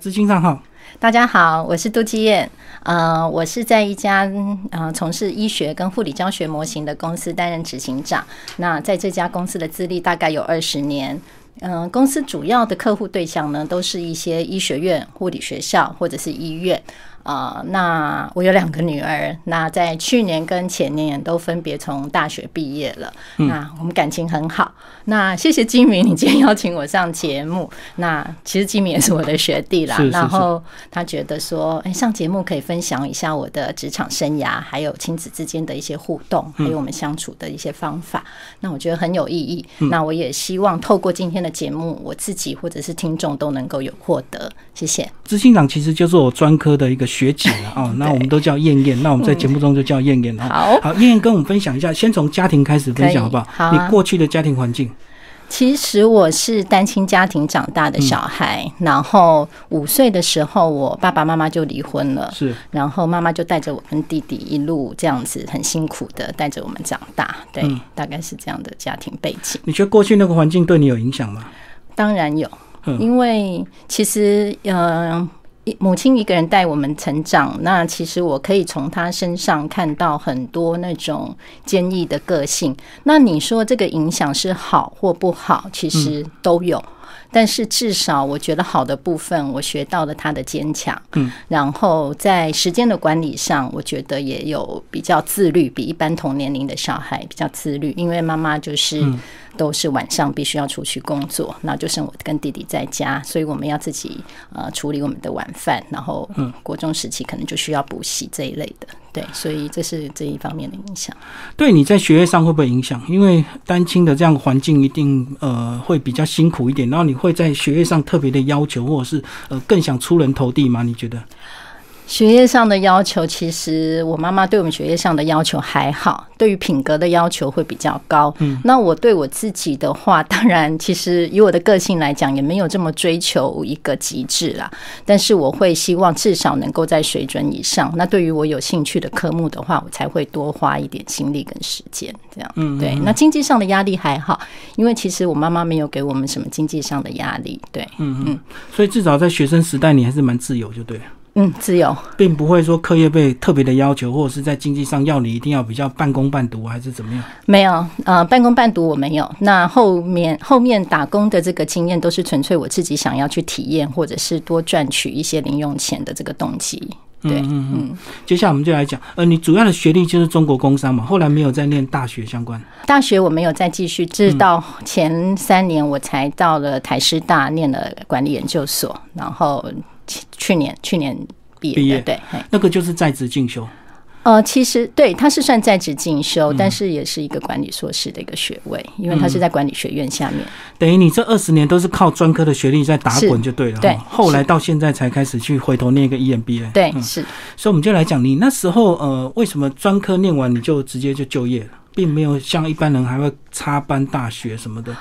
资金账号，大家好，我是杜基燕。呃，我是在一家呃从事医学跟护理教学模型的公司担任执行长。那在这家公司的资历大概有二十年。嗯，公司主要的客户对象呢，都是一些医学院、护理学校或者是医院。啊，那我有两个女儿，那在去年跟前年都分别从大学毕业了。那我们感情很好。那谢谢金明，你今天邀请我上节目。那其实金明也是我的学弟啦。然后他觉得说，哎，上节目可以分享一下我的职场生涯，还有亲子之间的一些互动，还有我们相处的一些方法。那我觉得很有意义。那我也希望透过今天的节目，我自己或者是听众都能够有获得。谢谢。执行长其实就是我专科的一个。学姐了啊，那我们都叫燕燕，那我们在节目中就叫燕燕哈。好，好，燕燕跟我们分享一下，先从家庭开始分享好不好？好，你过去的家庭环境。其实我是单亲家庭长大的小孩，然后五岁的时候，我爸爸妈妈就离婚了，是，然后妈妈就带着我跟弟弟一路这样子很辛苦的带着我们长大，对，大概是这样的家庭背景。你觉得过去那个环境对你有影响吗？当然有，因为其实嗯。母亲一个人带我们成长，那其实我可以从她身上看到很多那种坚毅的个性。那你说这个影响是好或不好，其实都有。但是至少我觉得好的部分，我学到了他的坚强。嗯，然后在时间的管理上，我觉得也有比较自律，比一般同年龄的小孩比较自律。因为妈妈就是都是晚上必须要出去工作，那就剩我跟弟弟在家，所以我们要自己呃处理我们的晚饭，然后嗯，国中时期可能就需要补习这一类的。对，所以这是这一方面的影响。对，你在学业上会不会影响？因为单亲的这样环境一定呃会比较辛苦一点，然后你会在学业上特别的要求，或者是呃更想出人头地吗？你觉得？学业上的要求，其实我妈妈对我们学业上的要求还好，对于品格的要求会比较高。嗯，那我对我自己的话，当然，其实以我的个性来讲，也没有这么追求一个极致啦。但是我会希望至少能够在水准以上。那对于我有兴趣的科目的话，我才会多花一点心力跟时间。这样，嗯，对。那经济上的压力还好，因为其实我妈妈没有给我们什么经济上的压力。对，嗯嗯。所以至少在学生时代，你还是蛮自由，就对。嗯，自由，并不会说课业被特别的要求，或者是在经济上要你一定要比较半工半读，还是怎么样？没有，呃，半工半读我没有。那后面后面打工的这个经验，都是纯粹我自己想要去体验，或者是多赚取一些零用钱的这个动机。对，嗯嗯。接下来我们就来讲，呃，你主要的学历就是中国工商嘛，后来没有再念大学相关。大学我没有再继续，直到前三年我才到了台师大念了管理研究所，然后。去年去年毕业，对，那个就是在职进修。呃，其实对，他是算在职进修，但是也是一个管理硕士的一个学位，因为他是在管理学院下面。等于你这二十年都是靠专科的学历在打滚就对了。对，后来到现在才开始去回头念一个 EMBA。对，是。所以我们就来讲，你那时候呃，为什么专科念完你就直接就就业了，并没有像一般人还会插班大学什么的。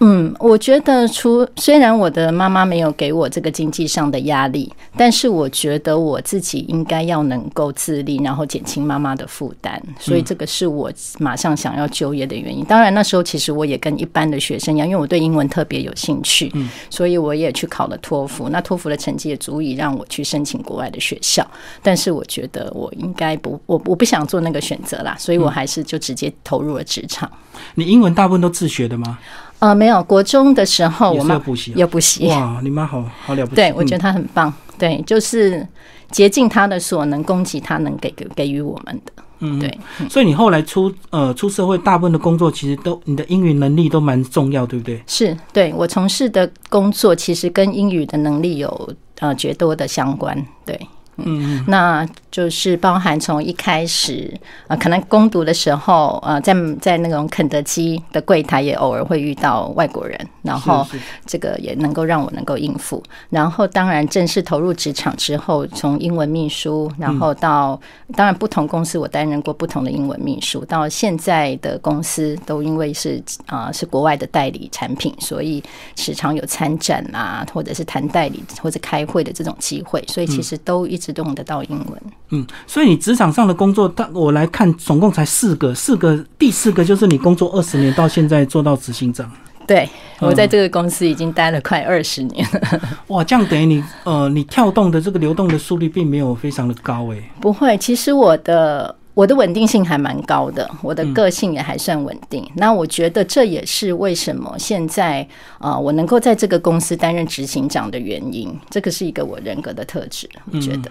嗯，我觉得，除虽然我的妈妈没有给我这个经济上的压力，但是我觉得我自己应该要能够自立，然后减轻妈妈的负担，所以这个是我马上想要就业的原因。当然，那时候其实我也跟一般的学生一样，因为我对英文特别有兴趣，嗯，所以我也去考了托福。那托福的成绩也足以让我去申请国外的学校，但是我觉得我应该不，我我不想做那个选择啦，所以我还是就直接投入了职场。你英文大部分都自学的吗？呃，没有，国中的时候我们有补习。哇，你妈好好了不起。对，我觉得她很棒。对，就是竭尽她的所能，供给她能给给给予我们的。嗯，对。所以你后来出呃出社会，大部分的工作其实都你的英语能力都蛮重要，对不对？是，对我从事的工作其实跟英语的能力有呃绝多的相关。对。嗯，那就是包含从一开始啊，可能攻读的时候啊，在在那种肯德基的柜台也偶尔会遇到外国人，然后这个也能够让我能够应付。然后当然正式投入职场之后，从英文秘书，然后到当然不同公司我担任过不同的英文秘书，到现在的公司都因为是啊是国外的代理产品，所以时常有参展啊，或者是谈代理或者开会的这种机会，所以其实都一。只用得到英文，嗯，所以你职场上的工作，但我来看，总共才四个，四个，第四个就是你工作二十年到现在做到执行长。对，我在这个公司已经待了快二十年了。哇，这样等于你呃，你跳动的这个流动的速率并没有非常的高诶。不会，其实我的。我的稳定性还蛮高的，我的个性也还算稳定。那我觉得这也是为什么现在啊，我能够在这个公司担任执行长的原因。这个是一个我人格的特质，我觉得。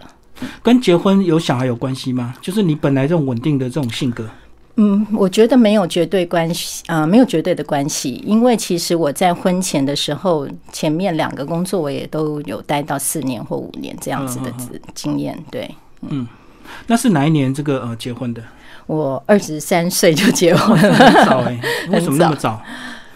跟结婚有小孩有关系吗？就是你本来这种稳定的这种性格。嗯，我觉得没有绝对关系啊，没有绝对的关系。因为其实我在婚前的时候，前面两个工作我也都有待到四年或五年这样子的经验。对，嗯。那是哪一年这个呃结婚的？我二十三岁就结婚了，很早哎，为什么那么早？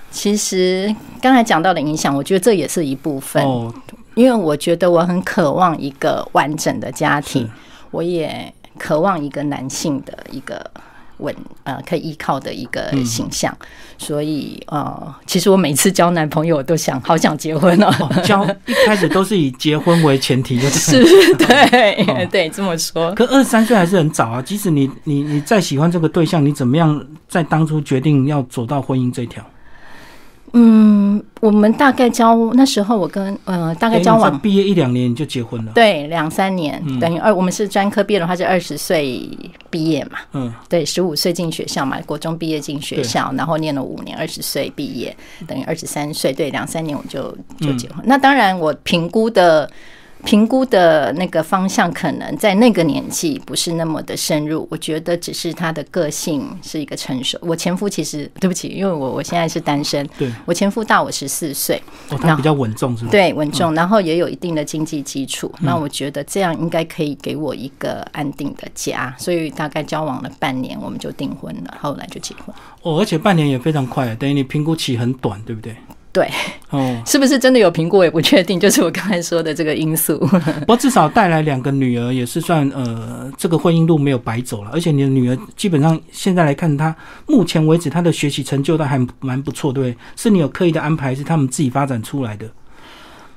其实刚才讲到的影响，我觉得这也是一部分哦，因为我觉得我很渴望一个完整的家庭，我也渴望一个男性的一个。稳呃，可以依靠的一个形象，所以呃，其实我每次交男朋友我都想好想结婚哦。交一开始都是以结婚为前提，就 是对对这么说。可二十三岁还是很早啊，即使你你你再喜欢这个对象，你怎么样在当初决定要走到婚姻这条？嗯，我们大概交那时候，我跟呃大概交往毕业一两年你就结婚了，对，两三年等于二，我们是专科毕业的话是二十岁毕业嘛，嗯，对，十五岁进学校嘛，国中毕业进学校，然后念了五年，二十岁毕业，等于二十三岁，对，两三年我就就结婚。那当然，我评估的。评估的那个方向可能在那个年纪不是那么的深入，我觉得只是他的个性是一个成熟。我前夫其实对不起，因为我我现在是单身，对我前夫大我十四岁，他比较稳重是吗？对，稳重，然后也有一定的经济基础，那我觉得这样应该可以给我一个安定的家，所以大概交往了半年我们就订婚了，后来就结婚。哦，而且半年也非常快，等于你评估期很短，对不对？对，哦，是不是真的有评估？我也不确定。就是我刚才说的这个因素。不过至少带来两个女儿，也是算呃，这个婚姻路没有白走了。而且你的女儿基本上现在来看，她目前为止她的学习成就都还蛮不错，对不对？是你有刻意的安排，是他们自己发展出来的？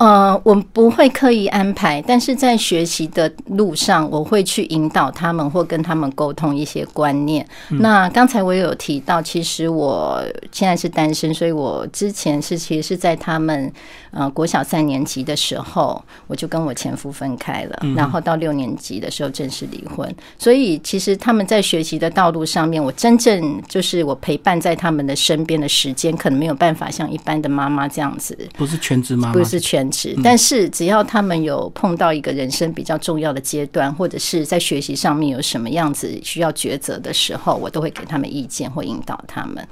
呃，我不会刻意安排，但是在学习的路上，我会去引导他们或跟他们沟通一些观念。那刚才我有提到，其实我现在是单身，所以我之前是其实是在他们呃国小三年级的时候，我就跟我前夫分开了，然后到六年级的时候正式离婚。所以其实他们在学习的道路上面，我真正就是我陪伴在他们的身边的时间，可能没有办法像一般的妈妈这样子，不是全职妈妈，不是全职。但是只要他们有碰到一个人生比较重要的阶段，或者是在学习上面有什么样子需要抉择的时候，我都会给他们意见或引导他们。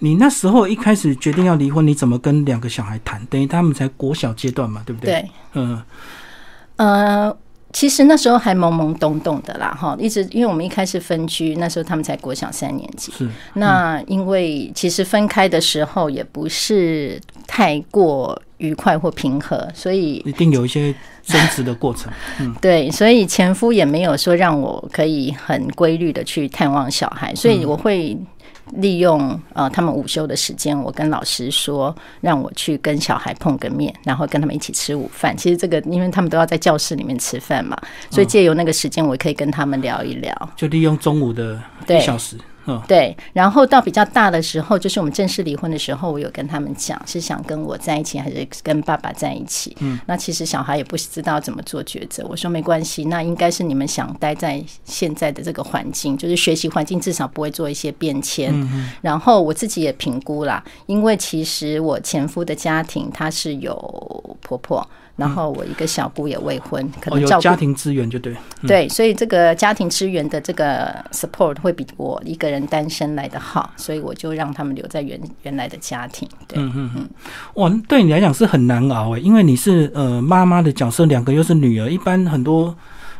你那时候一开始决定要离婚，你怎么跟两个小孩谈？等于他们才国小阶段嘛，对不对？对，嗯，呃。其实那时候还懵懵懂懂的啦，哈，一直因为我们一开始分居，那时候他们才国小三年级。是。那因为其实分开的时候也不是太过愉快或平和，所以一定有一些争执的过程。嗯，对，所以前夫也没有说让我可以很规律的去探望小孩，所以我会。利用呃他们午休的时间，我跟老师说，让我去跟小孩碰个面，然后跟他们一起吃午饭。其实这个，因为他们都要在教室里面吃饭嘛，所以借由那个时间，我可以跟他们聊一聊。就利用中午的一小时。对，然后到比较大的时候，就是我们正式离婚的时候，我有跟他们讲，是想跟我在一起，还是跟爸爸在一起。嗯，那其实小孩也不知道怎么做抉择。我说没关系，那应该是你们想待在现在的这个环境，就是学习环境至少不会做一些变迁。嗯然后我自己也评估啦，因为其实我前夫的家庭他是有婆婆。然后我一个小姑也未婚，可能有家庭资源就对，对，所以这个家庭资源的这个 support 会比我一个人单身来的好，所以我就让他们留在原原来的家庭。嗯嗯嗯，哇，对你来讲是很难熬哎，因为你是呃妈妈的角色，两个又是女儿，一般很多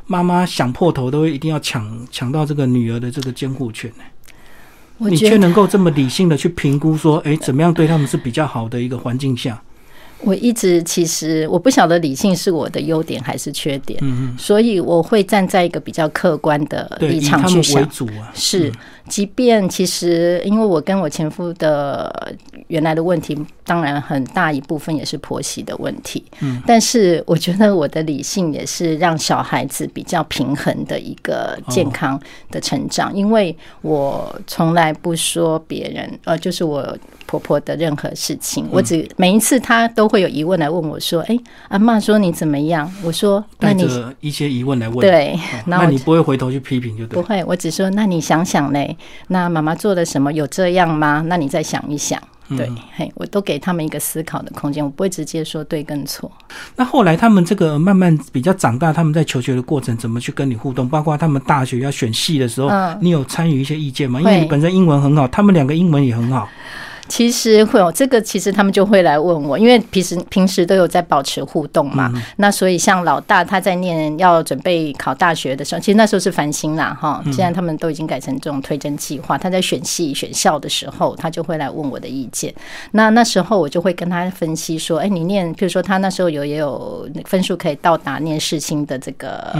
妈妈想破头都会一定要抢抢到这个女儿的这个监护权呢。你却能够这么理性的去评估说，哎，怎么样对他们是比较好的一个环境下。我一直其实我不晓得理性是我的优点还是缺点，所以我会站在一个比较客观的立场去想。是，即便其实因为我跟我前夫的原来的问题，当然很大一部分也是婆媳的问题。嗯，但是我觉得我的理性也是让小孩子比较平衡的一个健康的成长，因为我从来不说别人，呃，就是我。婆婆的任何事情。我只每一次她都会有疑问来问我说：“哎，阿妈说你怎么样？”我说：“那你一些疑问来问，对，那你不会回头去批评就对，不会，我只说那你想想嘞，那妈妈做了什么？有这样吗？那你再想一想。”对，嘿，我都给他们一个思考的空间，我不会直接说对跟错。那后来他们这个慢慢比较长大，他们在求学的过程怎么去跟你互动？包括他们大学要选系的时候，你有参与一些意见吗？因为你本身英文很好，他们两个英文也很好。其实会有这个，其实他们就会来问我，因为平时平时都有在保持互动嘛。那所以像老大他在念要准备考大学的时候，其实那时候是繁星啦哈。现在他们都已经改成这种推甄计划。他在选系选校的时候，他就会来问我的意见。那那时候我就会跟他分析说，哎，你念，比如说他那时候有也有分数可以到达念世新的这个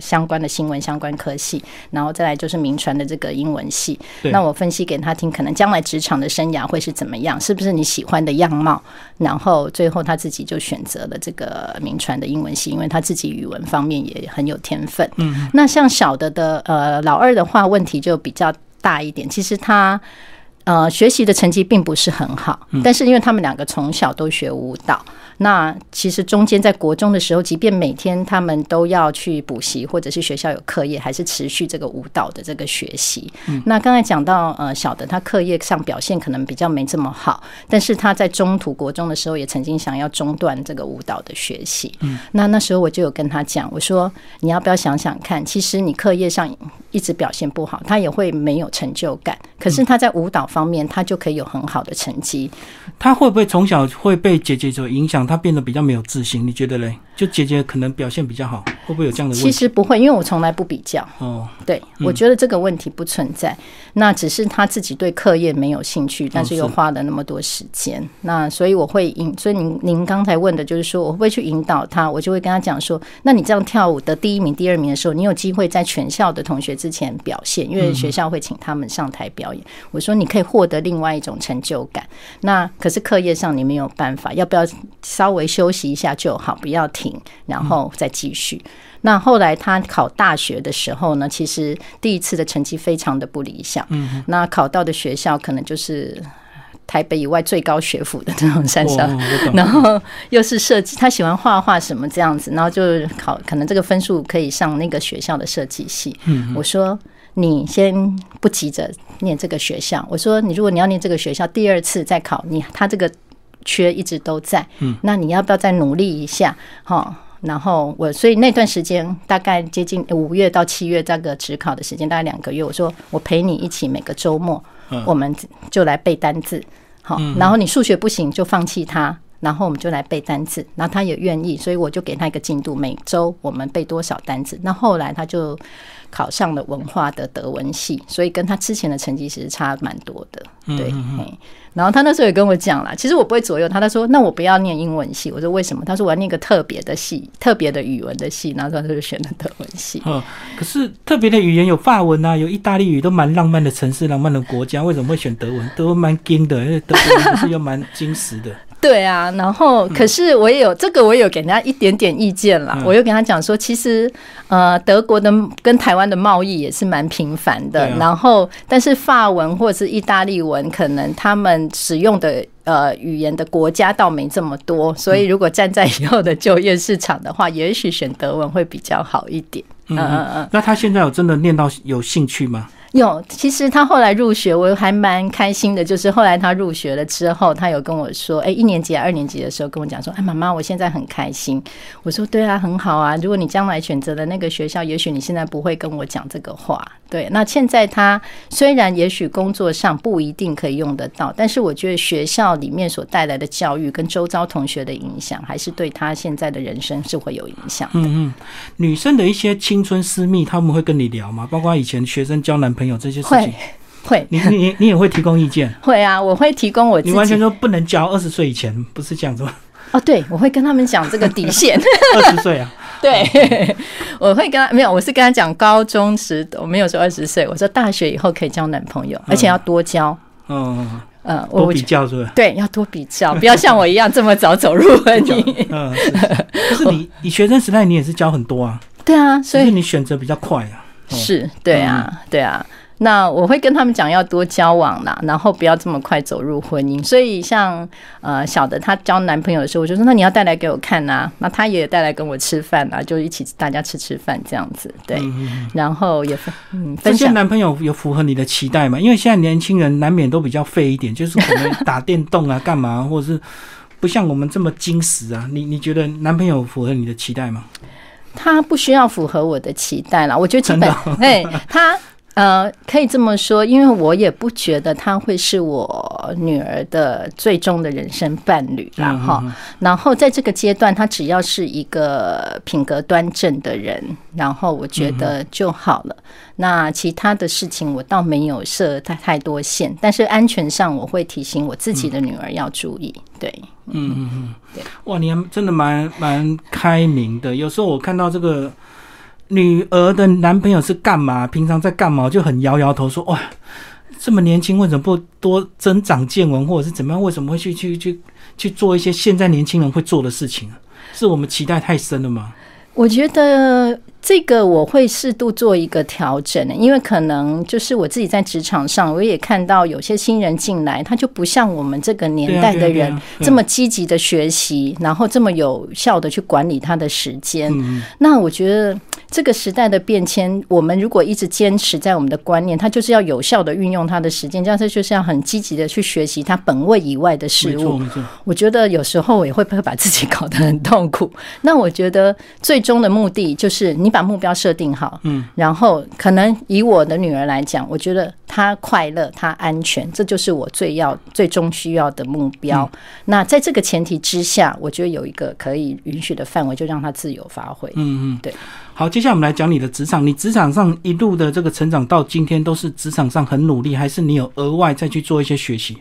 相关的新闻相关科系，然后再来就是名传的这个英文系。那我分析给他听，可能将来职场的生涯会。是怎么样？是不是你喜欢的样貌？然后最后他自己就选择了这个名传的英文系，因为他自己语文方面也很有天分。嗯，那像小的的呃老二的话，问题就比较大一点。其实他呃学习的成绩并不是很好，但是因为他们两个从小都学舞蹈。那其实中间在国中的时候，即便每天他们都要去补习，或者是学校有课业，还是持续这个舞蹈的这个学习。那刚才讲到呃小的他课业上表现可能比较没这么好，但是他在中途国中的时候也曾经想要中断这个舞蹈的学习。那那时候我就有跟他讲，我说你要不要想想看，其实你课业上一直表现不好，他也会没有成就感。可是他在舞蹈方方面，他就可以有很好的成绩。他会不会从小会被姐姐所影响？他变得比较没有自信，你觉得嘞？就姐姐可能表现比较好，会不会有这样的问题？其实不会，因为我从来不比较。哦，对，我觉得这个问题不存在。那只是他自己对课业没有兴趣，但是又花了那么多时间。那所以我会引，所以您您刚才问的就是说，我会去引导他？我就会跟他讲说，那你这样跳舞的第一名、第二名的时候，你有机会在全校的同学之前表现，因为学校会请他们上台表演。我说你可以获得另外一种成就感。那可是课业上你没有办法，要不要稍微休息一下就好，不要停。然后再继续。那后来他考大学的时候呢，其实第一次的成绩非常的不理想。嗯，那考到的学校可能就是台北以外最高学府的这种山上，然后又是设计，他喜欢画画什么这样子，然后就考，可能这个分数可以上那个学校的设计系。嗯，我说你先不急着念这个学校，我说你如果你要念这个学校，第二次再考，你他这个。缺一直都在，嗯，那你要不要再努力一下？哈，然后我所以那段时间大概接近五月到七月这个职考的时间，大概两个月。我说我陪你一起每个周末，我们就来背单字，好，然后你数学不行就放弃它，然后我们就来背单词。然后他也愿意，所以我就给他一个进度，每周我们背多少单词。那后来他就考上了文化的德文系，所以跟他之前的成绩其实差蛮多的，对。然后他那时候也跟我讲了，其实我不会左右他。他说：“那我不要念英文系。”我说：“为什么？”他说：“我要念个特别的系，特别的语文的系。”然后他就选了德文系。嗯，可是特别的语言有法文啊，有意大利语，都蛮浪漫的城市，浪漫的国家，为什么会选德文？德文蛮精的，因为德文是又蛮精实的。对啊，然后可是我也有这个，我也有给人家一点点意见啦。我又跟他讲说，其实呃，德国的跟台湾的贸易也是蛮频繁的。然后，但是法文或者是意大利文，可能他们使用的呃语言的国家倒没这么多。所以，如果站在以后的就业市场的话，也许选德文会比较好一点。嗯嗯嗯。那他现在有真的念到有兴趣吗？有，其实他后来入学，我还蛮开心的。就是后来他入学了之后，他有跟我说：“哎，一年级、二年级的时候跟我讲说，哎，妈妈，我现在很开心。”我说：“对啊，很好啊。如果你将来选择了那个学校，也许你现在不会跟我讲这个话。对，那现在他虽然也许工作上不一定可以用得到，但是我觉得学校里面所带来的教育跟周遭同学的影响，还是对他现在的人生是会有影响。嗯嗯，女生的一些青春私密，他们会跟你聊吗？包括以前学生交男朋朋友这些事情会，你你你也会提供意见？会啊，我会提供我。你完全说不能交二十岁以前，不是这样子吗？哦，对，我会跟他们讲这个底线。二十岁啊？对，我会跟他没有，我是跟他讲高中时，我没有说二十岁，我说大学以后可以交男朋友，而且要多交。嗯嗯，多比较是吧？对，要多比较，不要像我一样这么早走入婚姻。嗯，是你你学生时代你也是交很多啊？对啊，所以你选择比较快啊。是对啊，对啊。那我会跟他们讲要多交往啦，然后不要这么快走入婚姻。所以像呃小的她交男朋友的时候，我就说那你要带来给我看呐，那他也带来跟我吃饭啊，就一起大家吃吃饭这样子，对，然后也分嗯这些。男朋友有符合你的期待吗？因为现在年轻人难免都比较废一点，就是可能打电动啊、干嘛，或者是不像我们这么矜持啊。你你觉得男朋友符合你的期待吗？他不需要符合我的期待啦，我觉得基本真的哦。对他呃可以这么说，因为我也不觉得他会是我女儿的最终的人生伴侣啦嗯。然后在这个阶段，他只要是一个品格端正的人，然后我觉得就好了。那其他的事情我倒没有设太太多线，但是安全上我会提醒我自己的女儿要注意。对，嗯嗯嗯对，哇，你还真的蛮蛮开明的。有时候我看到这个女儿的男朋友是干嘛，平常在干嘛，就很摇摇头说：哇，这么年轻，为什么不多增长见闻，或者是怎么样？为什么会去去去去做一些现在年轻人会做的事情啊？是我们期待太深了吗？我觉得这个我会适度做一个调整，因为可能就是我自己在职场上，我也看到有些新人进来，他就不像我们这个年代的人这么积极的学习，然后这么有效的去管理他的时间。嗯，那我觉得这个时代的变迁，我们如果一直坚持在我们的观念，它就是要有效的运用它的时间，这样这就是要很积极的去学习它本位以外的事物。我觉得有时候我也会会把自己搞得很痛苦。那我觉得最终的目的就是你把目标设定好，嗯，然后可能以我的女儿来讲，我觉得她快乐、她安全，这就是我最要、最终需要的目标。那在这个前提之下，我觉得有一个可以允许的范围，就让她自由发挥。嗯嗯，对。好，接下来我们来讲你的职场。你职场上一路的这个成长到今天，都是职场上很努力，还是你有额外再去做一些学习？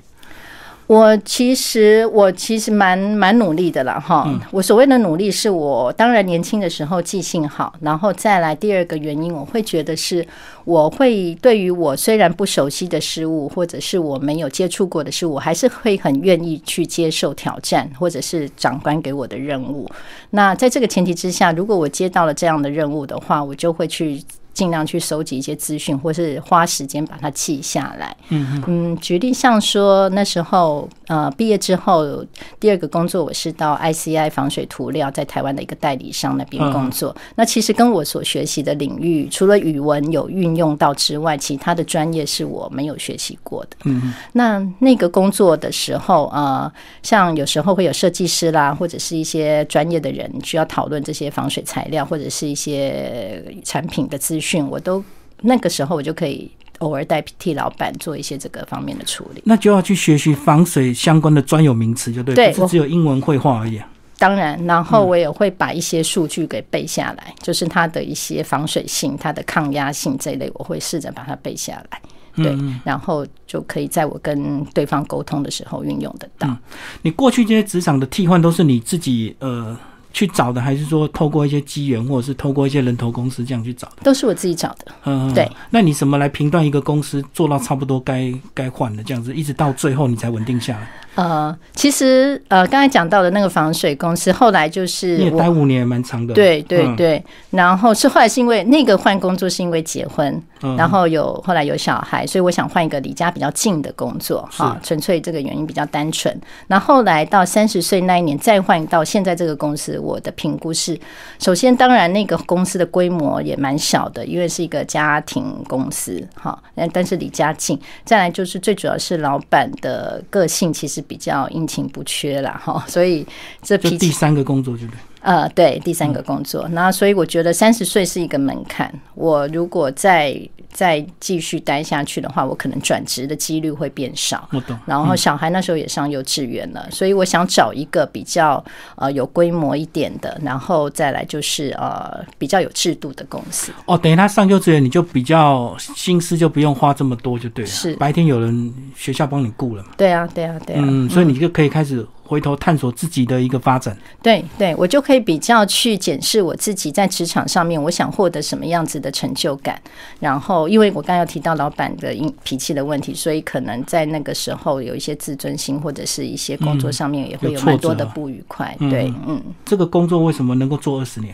我其实我其实蛮蛮努力的啦，哈。我所谓的努力，是我当然年轻的时候记性好，然后再来第二个原因，我会觉得是我会对于我虽然不熟悉的事物，或者是我没有接触过的事物，我还是会很愿意去接受挑战，或者是长官给我的任务。那在这个前提之下，如果我接到了这样的任务的话，我就会去。尽量去收集一些资讯，或是花时间把它记下来。嗯嗯，举例像说那时候呃毕业之后，第二个工作我是到 ICI 防水涂料在台湾的一个代理商那边工作。那其实跟我所学习的领域，除了语文有运用到之外，其他的专业是我没有学习过的。嗯那那个工作的时候，呃，像有时候会有设计师啦，或者是一些专业的人需要讨论这些防水材料，或者是一些产品的资讯，我都那个时候我就可以偶尔代替老板做一些这个方面的处理。那就要去学习防水相关的专有名词，就对，对不是只有英文绘画而已、啊。当然，然后我也会把一些数据给背下来，就是它的一些防水性、它的抗压性这一类，我会试着把它背下来。对，然后就可以在我跟对方沟通的时候运用得到。你过去这些职场的替换都是你自己呃去找的，还是说透过一些机缘，或者是透过一些人头公司这样去找的？都是我自己找的。嗯，对。那你怎么来评断一个公司做到差不多该该换的这样子，一直到最后你才稳定下来？呃，其实呃，刚才讲到的那个防水公司，后来就是你也待五年，也蛮长的。对对嗯对，然后是后来是因为那个换工作是因为结婚，嗯然后有后来有小孩，所以我想换一个离家比较近的工作哈，纯粹这个原因比较单纯。那后来到三十岁那一年再换到现在这个公司，我的评估是，首先当然那个公司的规模也蛮小的，因为是一个家庭公司哈，但但是离家近，再来就是最主要是老板的个性其实比较阴晴不缺啦哈，所以这脾气第三个工作，对不对？呃，对，第三个工作，那所以我觉得三十岁是一个门槛。我如果再再继续待下去的话，我可能转职的几率会变少。我懂。然后小孩那时候也上幼稚园了，所以我想找一个比较呃有规模一点的，然后再来就是呃比较有制度的公司。哦，等于他上幼稚园，你就比较心思就不用花这么多，就对了。是白天有人学校帮你顾了嘛。对啊，对啊，对啊。嗯，所以你就可以开始回头探索自己的一个发展。对对，我就可以比较去检视我自己在职场上面，我想获得什么样子的成就感。然后，因为我刚刚有提到老板的脾气的问题，所以可能在那个时候有一些自尊心或者是一些工作上面也会有蛮多的不愉快。对，嗯，这个工作为什么能够做二十年？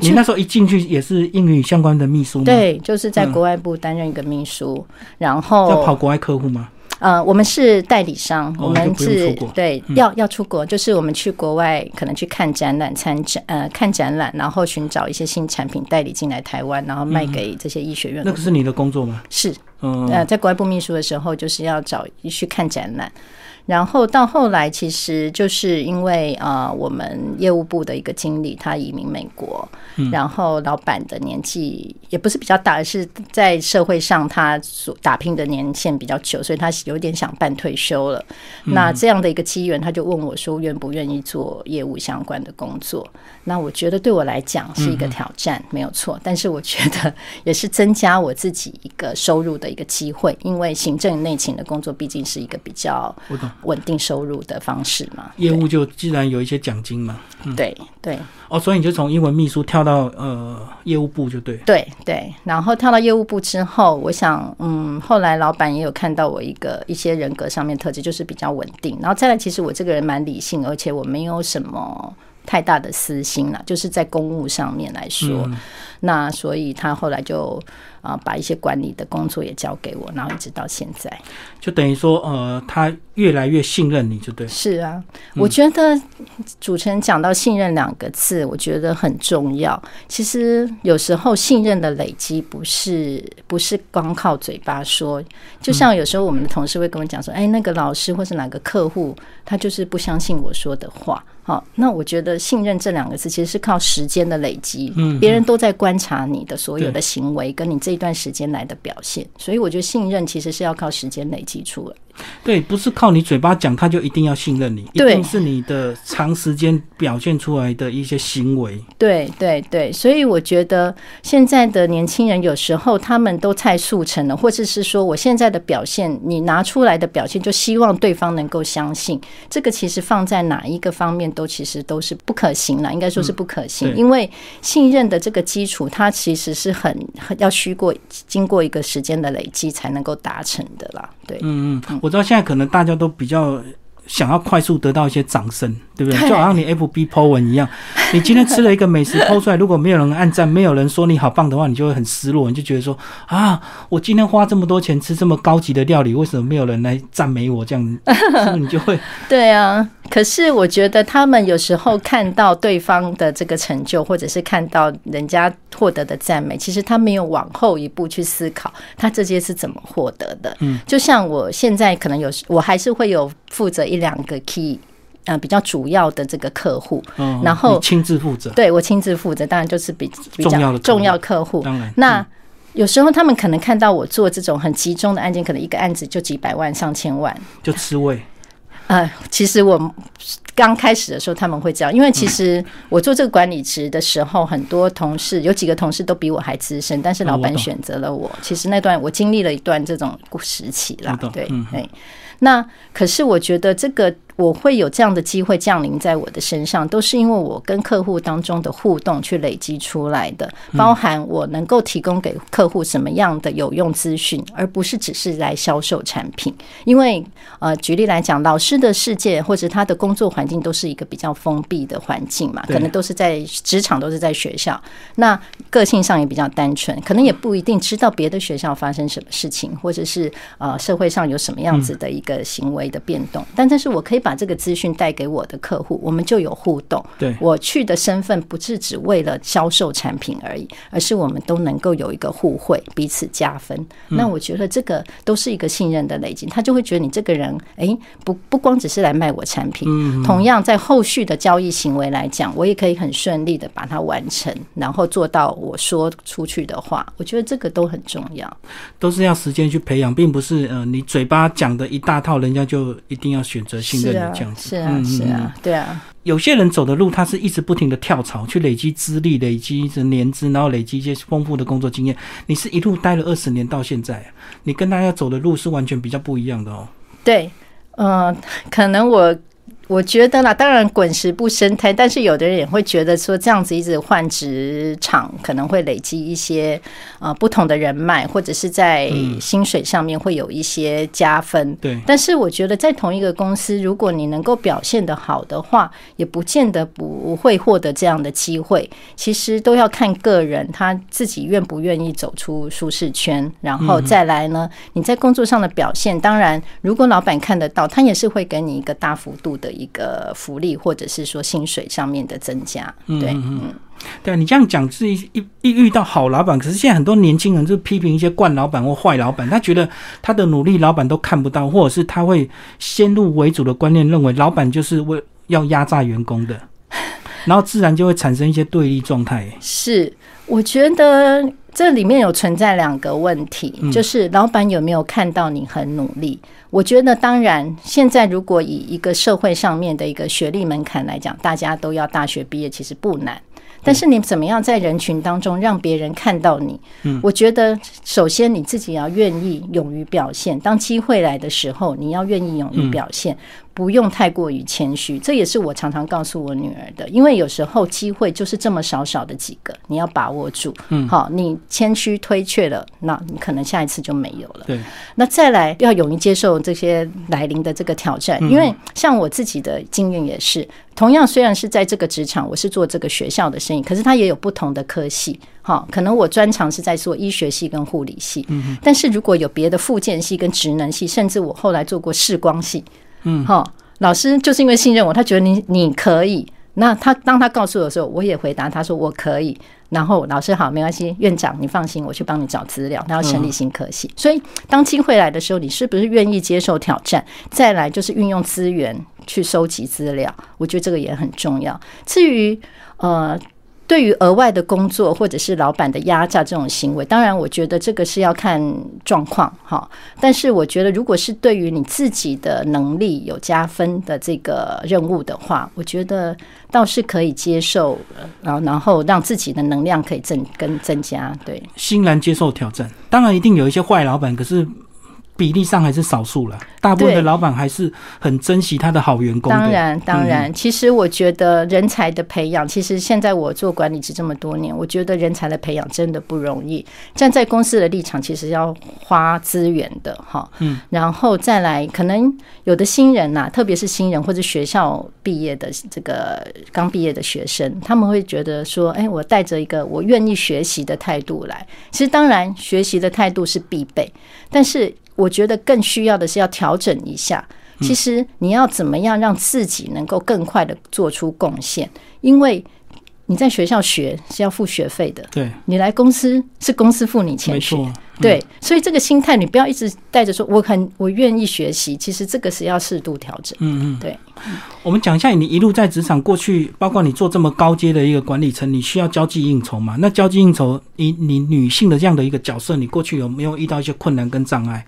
你那时候一进去也是英语相关的秘书吗？对，就是在国外部担任一个秘书，然后要跑国外客户吗？呃，我们是代理商，我们是对要要出国，就是我们去国外可能去看展览、参展呃看展览，然后寻找一些新产品代理进来台湾，然后卖给这些医学院。那个是你的工作吗？是，呃，在国外部秘书的时候，就是要找去看展览。然后到后来，其实就是因为呃，我们业务部的一个经理他移民美国，然后老板的年纪也不是比较大，而是在社会上他所打拼的年限比较久，所以他有点想办退休了。那这样的一个机缘，他就问我说，愿不愿意做业务相关的工作？那我觉得对我来讲是一个挑战，没有错。但是我觉得也是增加我自己一个收入的一个机会，因为行政内勤的工作毕竟是一个比较。稳定收入的方式嘛，业务就既然有一些奖金嘛，对对。哦，所以你就从英文秘书跳到呃业务部就对，对对，然后跳到业务部之后，我想嗯，后来老板也有看到我一个一些人格上面特质，就是比较稳定，然后再来，其实我这个人蛮理性，而且我没有什么太大的私心了，就是在公务上面来说，那所以他后来就。啊，把一些管理的工作也交给我，然后一直到现在，就等于说，呃，他越来越信任你，就对。是啊，我觉得主持人讲到信任两个字，我觉得很重要。其实有时候信任的累积不是不是光靠嘴巴说，就像有时候我们的同事会跟我讲说，哎，那个老师或是哪个客户，他就是不相信我说的话。好，那我觉得信任这两个字其实是靠时间的累积，嗯，别人都在观察你的所有的行为，跟你这一段时间来的表现，所以我觉得信任其实是要靠时间累积出来。对，不是靠你嘴巴讲，他就一定要信任你，一定是你的长时间表现出来的一些行为。对对对，所以我觉得现在的年轻人有时候他们都太速成了，或者是说我现在的表现，你拿出来的表现就希望对方能够相信，这个其实放在哪一个方面都其实都是不可行了，应该说是不可行，因为信任的这个基础，它其实是很要需过经过一个时间的累积才能够达成的啦。对，嗯嗯。我知道现在可能大家都比较想要快速得到一些掌声，对不对？就好像你 FB po 文一样，你今天吃了一个美食 po 出来，如果没有人按赞，没有人说你好棒的话，你就会很失落，你就觉得说啊，我今天花这么多钱吃这么高级的料理，为什么没有人来赞美我？这样，你就会 对啊。可是我觉得他们有时候看到对方的这个成就，或者是看到人家获得的赞美，其实他没有往后一步去思考他这些是怎么获得的。嗯，就像我现在可能有，我还是会有负责一两个 key，呃，比较主要的这个客户，然后亲自负责。对我亲自负责，当然就是比比较重要客户。当然，那有时候他们可能看到我做这种很集中的案件，可能一个案子就几百万、上千万，就吃味。呃，其实我刚开始的时候他们会这样，因为其实我做这个管理职的时候，很多同事有几个同事都比我还资深，但是老板选择了我。其实那段我经历了一段这种时期啦，对，对。那可是我觉得这个。我会有这样的机会降临在我的身上，都是因为我跟客户当中的互动去累积出来的，包含我能够提供给客户什么样的有用资讯，而不是只是来销售产品。因为呃，举例来讲，老师的世界或者他的工作环境都是一个比较封闭的环境嘛，可能都是在职场，都是在学校，那个性上也比较单纯，可能也不一定知道别的学校发生什么事情，或者是呃社会上有什么样子的一个行为的变动。但但是我可以把把这个资讯带给我的客户，我们就有互动。对我去的身份不是只为了销售产品而已，而是我们都能够有一个互惠，彼此加分。那我觉得这个都是一个信任的累积，他就会觉得你这个人，哎，不不光只是来卖我产品，同样在后续的交易行为来讲，我也可以很顺利的把它完成，然后做到我说出去的话。我觉得这个都很重要，都是要时间去培养，并不是呃你嘴巴讲的一大套，人家就一定要选择信任。这样子是啊，是啊，对啊。有些人走的路，他是一直不停的跳槽，去累积资历、累积着年资，然后累积一些丰富的工作经验。你是一路待了二十年到现在，你跟大家走的路是完全比较不一样的哦。对，嗯，可能我我觉得啦，当然滚石不生胎，但是有的人也会觉得说，这样子一直换职场，可能会累积一些呃不同的人脉，或者是在薪水上面会有一些加分。对，但是我觉得在同一个公司，如果你能够表现的好的话，也不见得不会获得这样的机会。其实都要看个人他自己愿不愿意走出舒适圈，然后再来呢，你在工作上的表现，当然如果老板看得到，他也是会给你一个大幅度的。一个福利，或者是说薪水上面的增加，对，嗯，对啊你这样讲是一一一遇到好老板，可是现在很多年轻人就批评一些惯老板或坏老板，他觉得他的努力老板都看不到，或者是他会先入为主的观念，认为老板就是为要压榨员工的，然后自然就会产生一些对立状态。是，我觉得这里面有存在两个问题，就是老板有没有看到你很努力。我觉得，当然，现在如果以一个社会上面的一个学历门槛来讲，大家都要大学毕业，其实不难。但是你怎么样在人群当中让别人看到你？嗯，我觉得首先你自己要愿意勇于表现，当机会来的时候，你要愿意勇于表现。不用太过于谦虚，这也是我常常告诉我女儿的。因为有时候机会就是这么少少的几个，你要把握住。嗯，好，你谦虚推却了，那你可能下一次就没有了。对，那再来要勇于接受这些来临的这个挑战。因为像我自己的经验也是，同样虽然是在这个职场，我是做这个学校的生意，可是它也有不同的科系。好，可能我专长是在做医学系跟护理系。嗯，但是如果有别的附件系跟职能系，甚至我后来做过视光系。嗯，好，老师就是因为信任我，他觉得你你可以。那他当他告诉我的时候，我也回答他说我可以。然后老师好，没关系，院长你放心，我去帮你找资料，然后成立新科系。所以当机会来的时候，你是不是愿意接受挑战？再来就是运用资源去收集资料，我觉得这个也很重要。至于呃。对于额外的工作或者是老板的压榨这种行为，当然我觉得这个是要看状况哈。但是我觉得，如果是对于你自己的能力有加分的这个任务的话，我觉得倒是可以接受，然然后让自己的能量可以增跟增加。对，欣然接受挑战。当然一定有一些坏老板，可是。比例上还是少数了，大部分的老板还是很珍惜他的好员工。当然，当然，其实我觉得人才的培养，其实现在我做管理职这么多年，我觉得人才的培养真的不容易。站在公司的立场，其实要花资源的哈。嗯，然后再来，可能有的新人呐，特别是新人或者学校毕业的这个刚毕业的学生，他们会觉得说：“哎，我带着一个我愿意学习的态度来。”其实，当然，学习的态度是必备，但是。我觉得更需要的是要调整一下。其实你要怎么样让自己能够更快的做出贡献？因为你在学校学是要付学费的，对，你来公司是公司付你钱学，对，所以这个心态你不要一直带着说我很我愿意学习，其实这个是要适度调整。嗯嗯，对。我们讲一下你一路在职场过去，包括你做这么高阶的一个管理层，你需要交际应酬嘛？那交际应酬，你你女性的这样的一个角色，你过去有没有遇到一些困难跟障碍？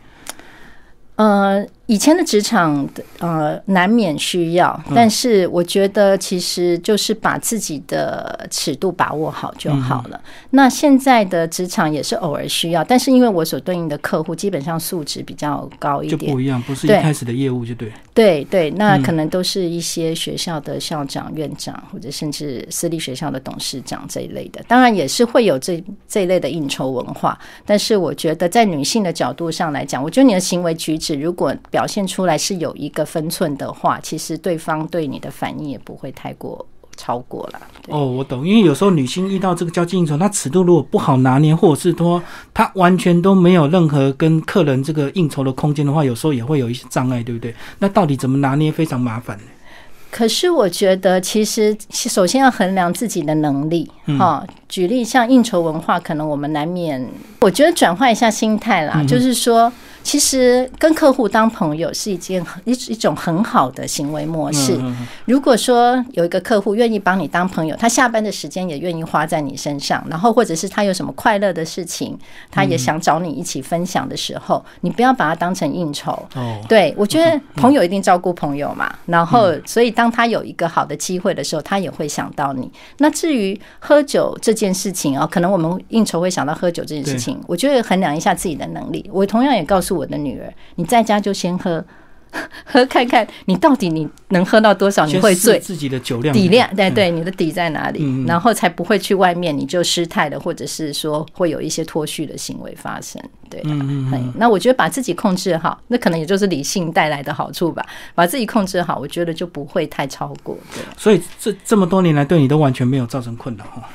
呃。以前的职场，呃，难免需要，但是我觉得其实就是把自己的尺度把握好就好了。那现在的职场也是偶尔需要，但是因为我所对应的客户基本上素质比较高一点，就不一样，不是一开始的业务就对。对对，那可能都是一些学校的校长、院长，或者甚至私立学校的董事长这一类的。当然也是会有这这一类的应酬文化，但是我觉得在女性的角度上来讲，我觉得你的行为举止如果表表现出来是有一个分寸的话，其实对方对你的反应也不会太过超过了。哦，我懂，因为有时候女性遇到这个交际应酬，她尺度如果不好拿捏，或者是说她完全都没有任何跟客人这个应酬的空间的话，有时候也会有一些障碍，对不对？那到底怎么拿捏非常麻烦。可是我觉得，其实首先要衡量自己的能力。哈，举例像应酬文化，可能我们难免，我觉得转换一下心态啦，就是说。其实跟客户当朋友是一件一一种很好的行为模式。如果说有一个客户愿意帮你当朋友，他下班的时间也愿意花在你身上，然后或者是他有什么快乐的事情，他也想找你一起分享的时候，你不要把它当成应酬。哦，对我觉得朋友一定照顾朋友嘛。然后，所以当他有一个好的机会的时候，他也会想到你。那至于喝酒这件事情啊，可能我们应酬会想到喝酒这件事情，我觉得衡量一下自己的能力。我同样也告诉。我的女儿，你在家就先喝，喝看看你到底你能喝到多少，你会醉。自己的酒量底量，对嗯对，你的底在哪里，然后才不会去外面你就失态了，或者是说会有一些脱序的行为发生。对，嗯嗯那我觉得把自己控制好，那可能也就是理性带来的好处吧。把自己控制好，我觉得就不会太超过。对，所以这这么多年来对你都完全没有造成困扰哈。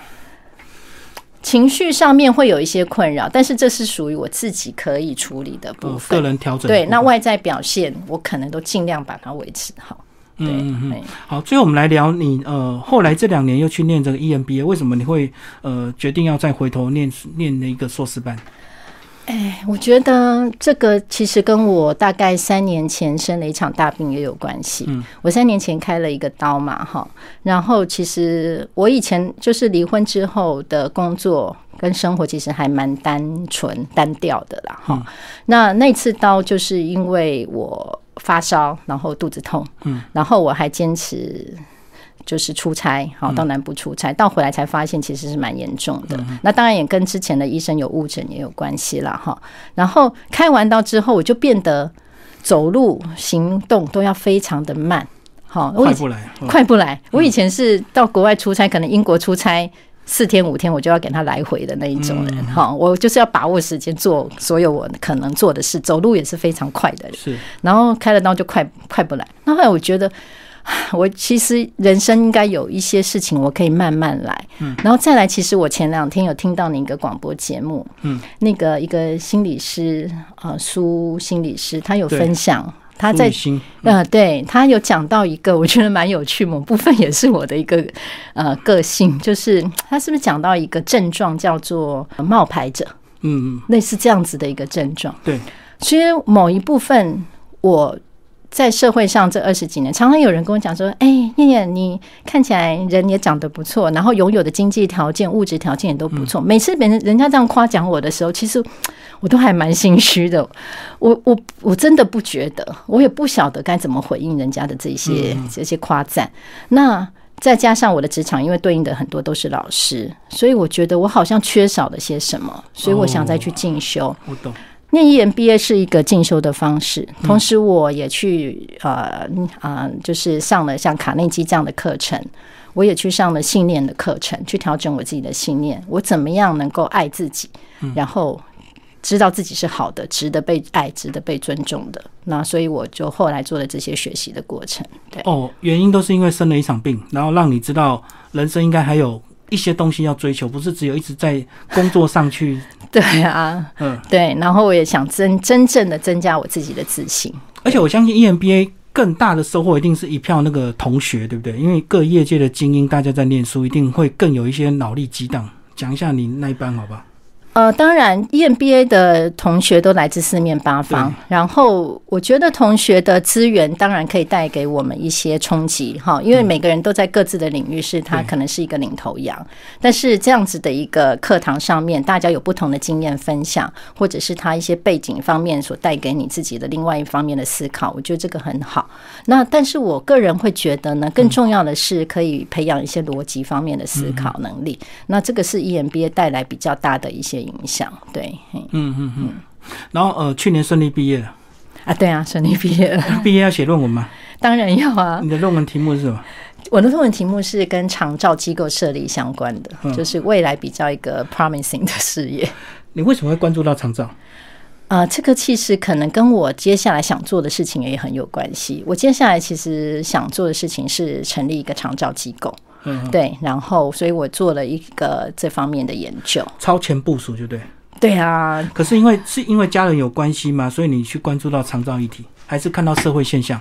情绪上面会有一些困扰，但是这是属于我自己可以处理的部呃，分。个人调整对，那外在表现我可能都尽量把它维持好。对，嗯嗯嗯。好，最后我们来聊你呃，后来这两年又去念这个 E EMBA，为什么你会呃决定要再回头念念那个硕士班？哎，我觉得这个其实跟我大概三年前生了一场大病也有关系。嗯，我三年前开了一个刀嘛，哈，然后其实我以前就是离婚之后的工作跟生活其实还蛮单纯单调的啦，哈。那那次刀就是因为我发烧，然后肚子痛，嗯，然后我还坚持。就是出差，好到南部出差，到回来才发现其实是蛮严重的。那当然也跟之前的医生有误诊也有关系啦，哈。然后开完刀之后，我就变得走路、行动都要非常的慢，好，我快不来，嗯快不来。我以前是到国外出差，可能英国出差。四天五天我就要给他来回的那一种人，哈、我就是要把握时间做所有我可能做的事，走路也是非常快的人。是然后开了刀就快快不来。那后来我觉得，我其实人生应该有一些事情我可以慢慢来。嗯，然后再来，其实我前两天有听到你一个广播节目，嗯，那个一个心理师，呃，苏心理师，他有分享。他在苏雨欣呃，对他有讲到一个，我觉得蛮有趣，某部分也是我的一个呃个性，就是他是不是讲到一个症状叫做冒牌者，嗯嗯，类似这样子的一个症状。对，其实某一部分我在社会上这二十几年，常常有人跟我讲说：“哎、念念，你看起来人也长得不错，然后拥有的经济条件、物质条件也都不错。每次别人人家这样夸奖我的时候，其实我都还蛮心虚的。我我我真的不觉得，我也不晓得该怎么回应人家的这些这些夸赞。那再加上我的职场，因为对应的很多都是老师，所以我觉得我好像缺少了些什么，所以我想再去进修。我懂。念 EMBA 是一个进修的方式，同时我也去呃啊、就是上了像卡内基这样的课程，我也去上了信念的课程，去调整我自己的信念，我怎么样能够爱自己，然后知道自己是好的，值得被爱，值得被尊重的。那所以我就后来做了这些学习的过程。对，哦，原因都是因为生了一场病，然后让你知道人生应该还有一些东西要追求，不是只有一直在工作上去。对啊，嗯，对，然后我也想真真正的增加我自己的自信。而且我相信 E EMBA 更大的收获一定是一票那个同学，对不对？因为各业界的精英，大家在念书，一定会更有一些脑力激荡。讲一下你那一班好吧？呃，当然，EMBA 的同学都来自四面八方，然后我觉得同学的资源当然可以带给我们一些冲击哈，因为每个人都在各自的领域是他可能是一个领头羊，但是这样子的一个课堂上面，大家有不同的经验分享，或者是他一些背景方面所带给你自己的另外一方面的思考，我觉得这个很好。那但是我个人会觉得呢，更重要的是可以培养一些逻辑方面的思考能力，那这个是 EMBA 带来比较大的一些影响。对，嗯嗯嗯。然后呃，去年顺利毕业了，啊，对啊，顺利毕业了，毕业要写论文吗？当然要啊。你的论文题目是什么？我的论文题目是跟长照机构设立相关的，嗯就是未来比较一个 promising 的事业。你为什么会关注到长照？啊，这个其实可能跟我接下来想做的事情也很有关系。我接下来其实想做的事情是成立一个长照机构，嗯，对，然后所以我做了一个这方面的研究。超前部署就对。对啊，可是因为是因为家人有关系吗？所以你去关注到长照议题，还是看到社会现象？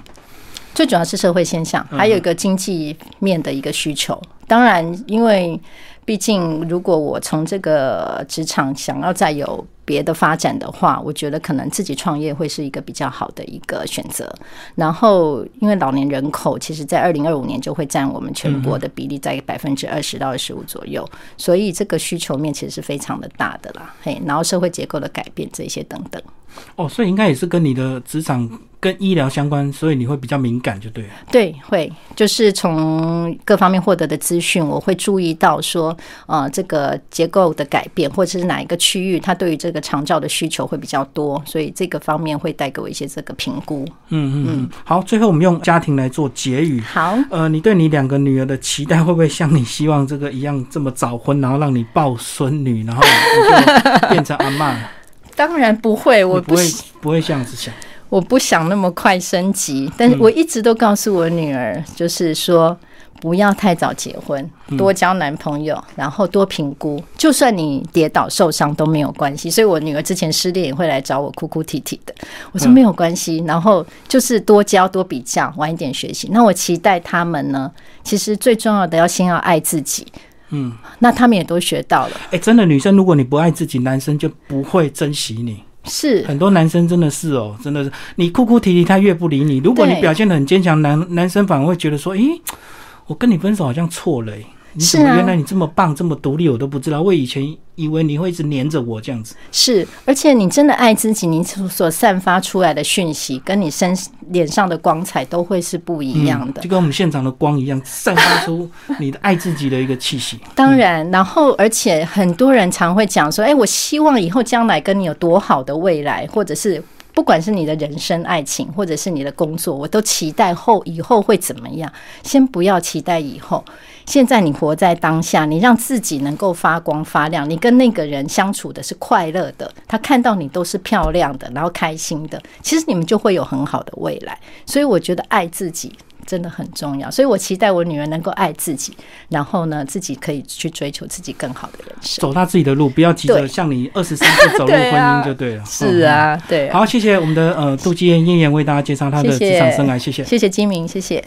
最主要是社会现象，还有一个经济面的一个需求。当然，因为毕竟如果我从这个职场想要再有别的发展的话，我觉得可能自己创业会是一个比较好的一个选择。然后，因为老年人口其实在二零二五年就会占我们全国的比例在百分之二十到二十五左右，所以这个需求面其实是非常的大的啦。嘿，然后社会结构的改变这些等等。哦，所以应该也是跟你的职场跟医疗相关，所以你会比较敏感，就对了。对，会就是从各方面获得的资资讯，我会注意到说，呃，这个结构的改变，或者是哪一个区域，它对于这个长照的需求会比较多，所以这个方面会带给我一些这个评估。嗯嗯嗯，好，最后我们用家庭来做结语。好，呃，你对你两个女儿的期待会不会像你希望这个一样这么早婚，然后让你抱孙女，然后你就变成阿嬷？当然不会，我不会不会这样子想。我不想那么快升级，但是我一直都告诉我女儿，就是说不要太早结婚，多交男朋友，然后多评估，就算你跌倒受伤都没有关系。所以我女儿之前失恋也会来找我哭哭啼啼的，我说没有关系，然后就是多交多比较，晚一点学习。那我期待他们呢，其实最重要的要先要爱自己，嗯，那他们也都学到了。哎，真的，女生如果你不爱自己，男生就不会珍惜你。是很多男生真的是哦，真的是你哭哭啼啼，他越不理你。如果你表现的很坚强，男男生反而会觉得说：“诶，我跟你分手好像错了。”你怎么原来你这么棒，这么独立，我都不知道。我以前以为你会一直黏着我这样子。是，而且你真的爱自己，你所散发出来的讯息，跟你身脸上的光彩都会是不一样的。就跟我们现场的光一样，散发出你的爱自己的一个气息。当然，然后而且很多人常会讲说：“哎，我希望以后将来跟你有多好的未来，或者是。”不管是你的人生、爱情，或者是你的工作，我都期待后以后会怎么样。先不要期待以后，现在你活在当下，你让自己能够发光发亮。你跟那个人相处的是快乐的，他看到你都是漂亮的，然后开心的，其实你们就会有很好的未来。所以我觉得爱自己。真的很重要，所以我期待我女儿能够爱自己，然后呢，自己可以去追求自己更好的人生，走她自己的路，不要急着像你二十三岁走入 婚姻就对了。是啊，对。好，谢谢我们的呃杜继燕燕燕为大家介绍她的职场生涯，谢谢，谢谢金明，谢谢。